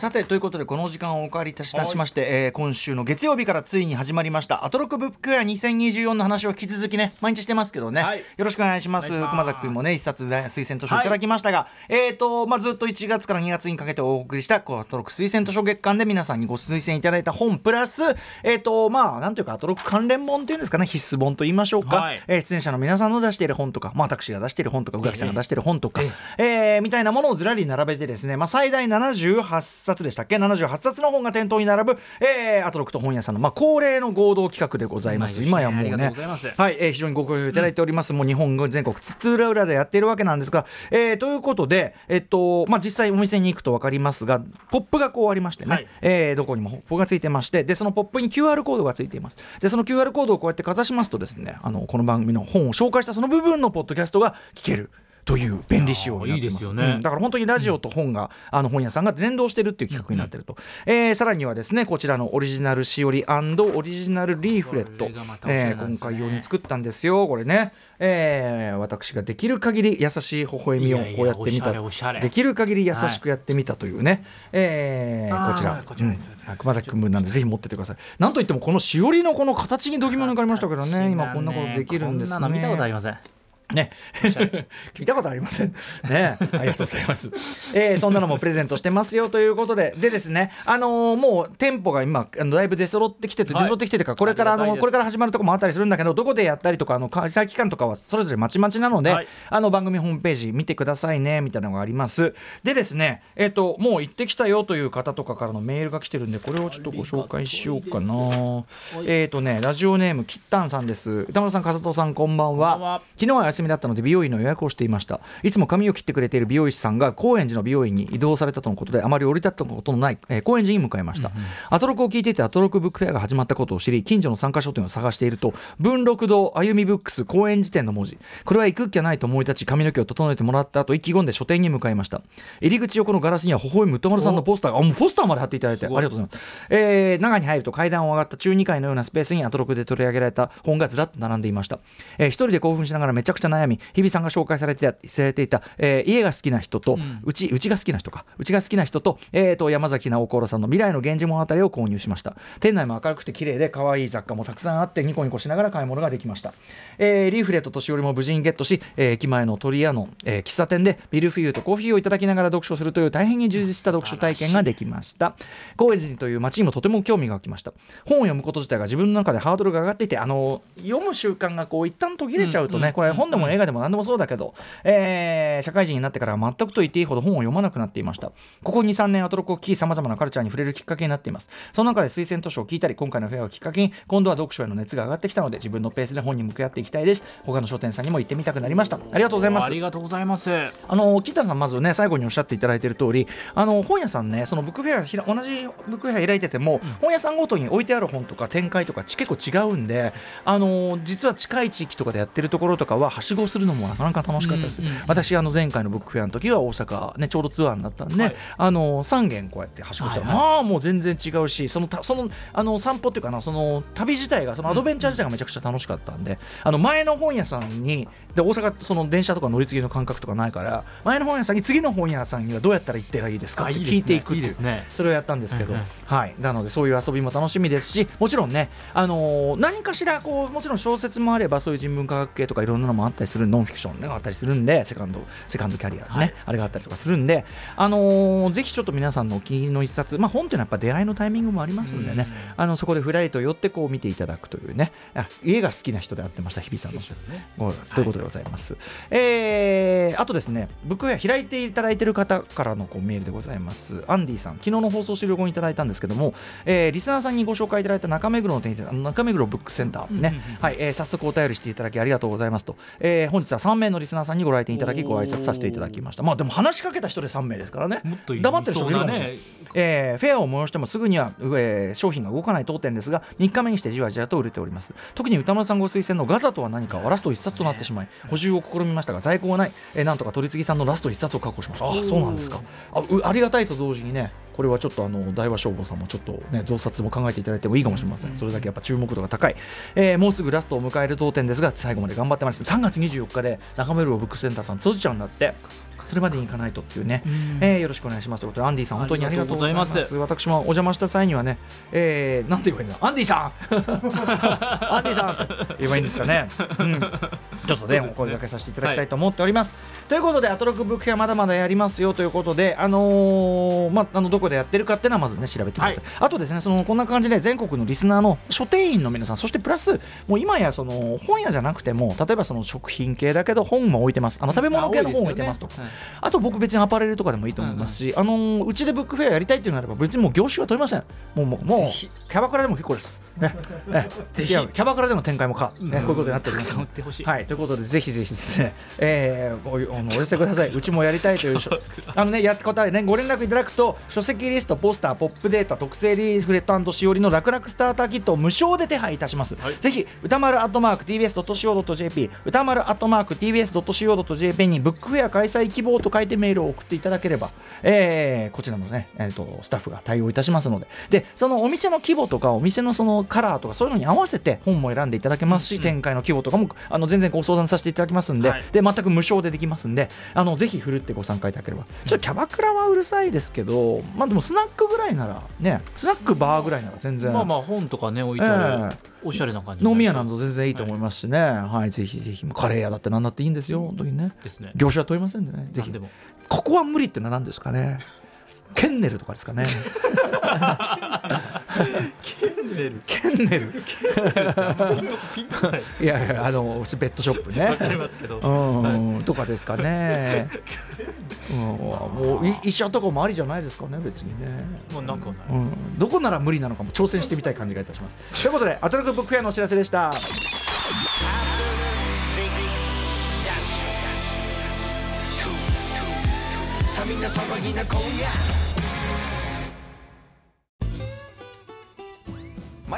さてということでこの時間をお借りいたしまして、えー今週の月曜日からついに始まりましたアトロックブックフェア2024の話を引き続きね毎日してますけどね、はい。よろしくお願いします。熊崎君もね一冊で推薦図書いただきましたが、えっ、とまあずっと1月から2月にかけてお送りしたこうアトロック推薦図書月間で皆さんにご推薦いただいた本プラスえっ、とまあなんていうかアトロック関連本っていうんですかね必須本と言いましょうか、はい。えー出演者の皆さんの出している本とか、まあ、私が出している本とか宇垣さんが出している本とか、ええーみたいなものをずらり並べてですね、まあ、最大78冊でしたっけ？78冊の本が店頭に並ぶ、えーアトロックと本屋さんの、まあ、恒例の合同企画でございます。ね今やもうねはい、えー非常にご好評いただいております、もう日本全国津々浦々でやっているわけなんですが、えーということで、えっとまあ、実際お店に行くと分かりますがポップがこうありましてね、はい。えーどこにもポップがついてましてでそのポップに QR コードがついています。でその QR コードをこうやってかざしますとですねあのこの番組の本を紹介したその部分のポッドキャストが聞けるという便利仕様になってます。いやーいいですよね。うん。だから本当にラジオと本が、あの本屋さんが連動してるっていう企画になってると、えーさらにはですねこちらのオリジナルしおりオリジナルリーフレット、これがまたおしゃれえー今回用に作ったんですよ。これね、えー私ができる限り優しい微笑みをこうやってみた。れできる限り優しくやってみたというね、えーあーこちら。こちらうん。熊崎君分なんでぜひ持ってってください。なんといってもこのしおりのこの形に度肝抜かれましたけどね。今こんなことできるんですね。こんなの見たことありませんね、見たことありません。ね、ありがとうございます。えーそんなのもプレゼントしてますよということで、でですね、あのーもう店舗が今あのだいぶ出揃ってきてて、はい出揃ってきててから、これからあのこれから始まるとこもあったりするんだけど、どこでやったりとかあの開催期間とかはそれぞれまちまちなので、はいあの番組ホームページ見てくださいねみたいなのがあります。でですね、えっ、ともう行ってきたよという方とかからのメールが来てるんで、これをちょっとご紹介しようかな。えっ、とね、ラジオネームきったんさんです。歌丸さん、和人さん、こんばんは。こんばんは昨日は休みだったので美容院の予約をしていました。いつも髪を切ってくれている美容師さんが高円寺の美容院に移動されたとのことであまり降り立ったことのない、えー高円寺に向かいました、アトロクを聞いていてアトロクブックフェアが始まったことを知り近所の参加書店を探していると文禄堂歩みブックス高円寺店の文字。これは行くっきゃないと思い立ち髪の毛を整えてもらった後意気込んで書店に向かいました。入り口横のガラスには微笑む歌丸さんのポスターがあもうポスターまで貼っていただいてありがとうございます、えー中に入ると階段を上がった中2階のようなスペースにアトロクで取り上げられた本がずらっと並んでいました、えー一人で興奮しながらめちゃくちゃ悩み日比さんが紹介されてされていた、えー家が好きな人と、うちうちが好きな人か。うちが好きな人と,、えー、と山崎直子さんの未来の源氏物語を購入しました。店内も明るくて綺麗で可愛い雑貨もたくさんあってニコニコしながら買い物ができました、えーリーフレットとしおりも無事にゲットし、えー駅前の鳥屋の、えー喫茶店でミルフィーユとコーヒーをいただきながら読書するという大変に充実した読書体験ができました。高円寺という街にもとても興味が湧きました。本を読むこと自体が自分の中でハードルが上がっていてあの読む習慣がこう一旦途切れちゃうとね、これ本でも映画でも何でもそうだけど、えー社会人になってからは全くと言っていいほど本を読まなくなっていました。ここ23年アトロックを聞きさまざまなカルチャーに触れるきっかけになっています。その中で推薦図書を聞いたり今回のフェアをきっかけに今度は読書への熱が上がってきたので自分のペースで本に向き合っていきたいです。他の書店さんにも行ってみたくなりました。ありがとうございます。ありがとうございます。あのキッタンさんまずね最後におっしゃっていただいている通りあの本屋さんねそのブックフェアひら同じブックフェア開いてても、本屋さんごとに置いてある本とか展開とかち結構違うんであの実は近い地域とかでやってるところとかははしごするのもなかなか楽しかったです、うんうん私あの前回のブックフェアの時は大阪ねちょうどツアーになったんで、はい。あの3軒こうやってはしごした。ら、はいはい。まあもう全然違うしそのたそのあの散歩っていうかなその旅自体がそのアドベンチャー自体がめちゃくちゃ楽しかったんで、あの前の本屋さんにで大阪その電車とか乗り継ぎの感覚とかないから前の本屋さんに次の本屋さんにはどうやったら行ってらいいですかって聞いていくってそれをやったんですけど、はい、なのでそういう遊びも楽しみですしもちろんね、あのー何かしらこうもちろん小説もあればそういう人文科学系とかいろんなのもあったりするノンフィクション、ね、があったりするんでセカンドセカンドキャリアね、はい。あれがあったりとかするんで、あのーぜひちょっと皆さんのお気に入りの一冊、まあ、本っていうのはやっぱ出会いのタイミングもありますんでね、あのそこでふらりと寄ってこう見ていただくというね。あ家が好きな人で会ってました日比さんの人。ね、ということでございます、えーあとですねブックフェア開いていただいている方からのこうメールでございます。アンディさん昨日の放送終了後にいただいたんですけども、えーリスナーさんにご紹介いただいた中目黒の店中目黒ブックセンターね、はい、えー早速お便りしていただきありがとうございますと、えー本日は3名のリスナーさんにご来店いただきご挨拶させていただきました。まあでも話しかけた人で3名ですからね。もっといい黙ってる人もい。るかもしれない、えーフェアを催してもすぐには、えー商品が動かない当店ですが3日目にしてじわじわと売れております。特に歌丸さんご推薦のガザとは何かはラスト1冊となってしまい補充を試みましたが在庫がない、えーなんとか取り次ぎさんのラスト1冊を確保しました。あそうなんですか。あうありがたいと同時にねこれはちょっとあの大和消防さんもちょっとね増刷も考えていただいてもいいかもしれません。それだけやっぱ注目度が高い、えーもうすぐラストを迎える当店ですが最後まで頑張ってます3月24日で中目黒ブックセンターさん閉じちゃうんだってそれまでに行かないとっていうね、えーよろしくお願いします。ということでアンディさん本当にありがとうございます。私もお邪魔した際にはね、えー、なんて言えばいいんだアンディさん！アンディさん！言えばいいんですかね、うん、ちょっとねお声掛けさせていただきたいと思っております、ということでアトロクブックフェアまだまだやりますよということであのーまああのどこでやってるかっていうのはまずね調べてください、あとですねそのこんな感じで全国のリスナーの書店員の皆さんそしてプラスもう今やその本屋じゃなくても例えばその食品系だけど本も置いてますあの食べ物系の本置いてますとか、はいあと僕別にアパレルとかでもいいと思いますし、あのーうちでブックフェアやりたいっていうのであれば別にもう業種は取りません。もうもうもうキャバクラでも結構です。ね。ね。キャバクラでの展開もか、ね。こういうことになっておりますたくさん売ってほしい。はい。ということでぜひぜひですね、えー、おお寄せください。うちもやりたいという書 あのねやって答えねご連絡いただくと書籍リストポスターポップデータ特製リーフレットしおりの楽々スターターキットを無償で手配いたします、はい。ぜひ歌丸アットマーク TBS.CO.JP 歌丸アットマーク TBS.CO.JP にブックフェア開催希望と書いてメールを送っていただければ、えーこちらのね、えー、とスタッフが対応いたしますので。でそのお店の規模とかお店のそのカラーとかそういうのに合わせて本も選んでいただけますし、展開の規模とかもあの全然ご相談させていただきますんで,、はい。で全く無償でできますんであのぜひふるってご参加いただければ。ちょっとキャバクラはうるさいですけどまあでもスナックぐらいならねスナックバーぐらいなら全然、まあまあ本とかね置いてある、おしゃれな感じ飲み屋なんぞ全然いいと思いますしね、はいぜひぜひ。カレー屋だって何だっていいんですよ。本当にね。ですね。業種は問いませんでね。ぜひ何でも。ここは無理ってのは何ですかね？ケンネルとかですかね。ケンネル。ケンネル。いやいやあのベッドショップね。わかりますけど。うん、とかですかね。うん、もうい医者とかもありじゃないですかね、別にね。もうなくはないうん、どこなら無理なのかも挑戦してみたい感じがいたします。ということで、アトロクブックフェアのお知らせでした。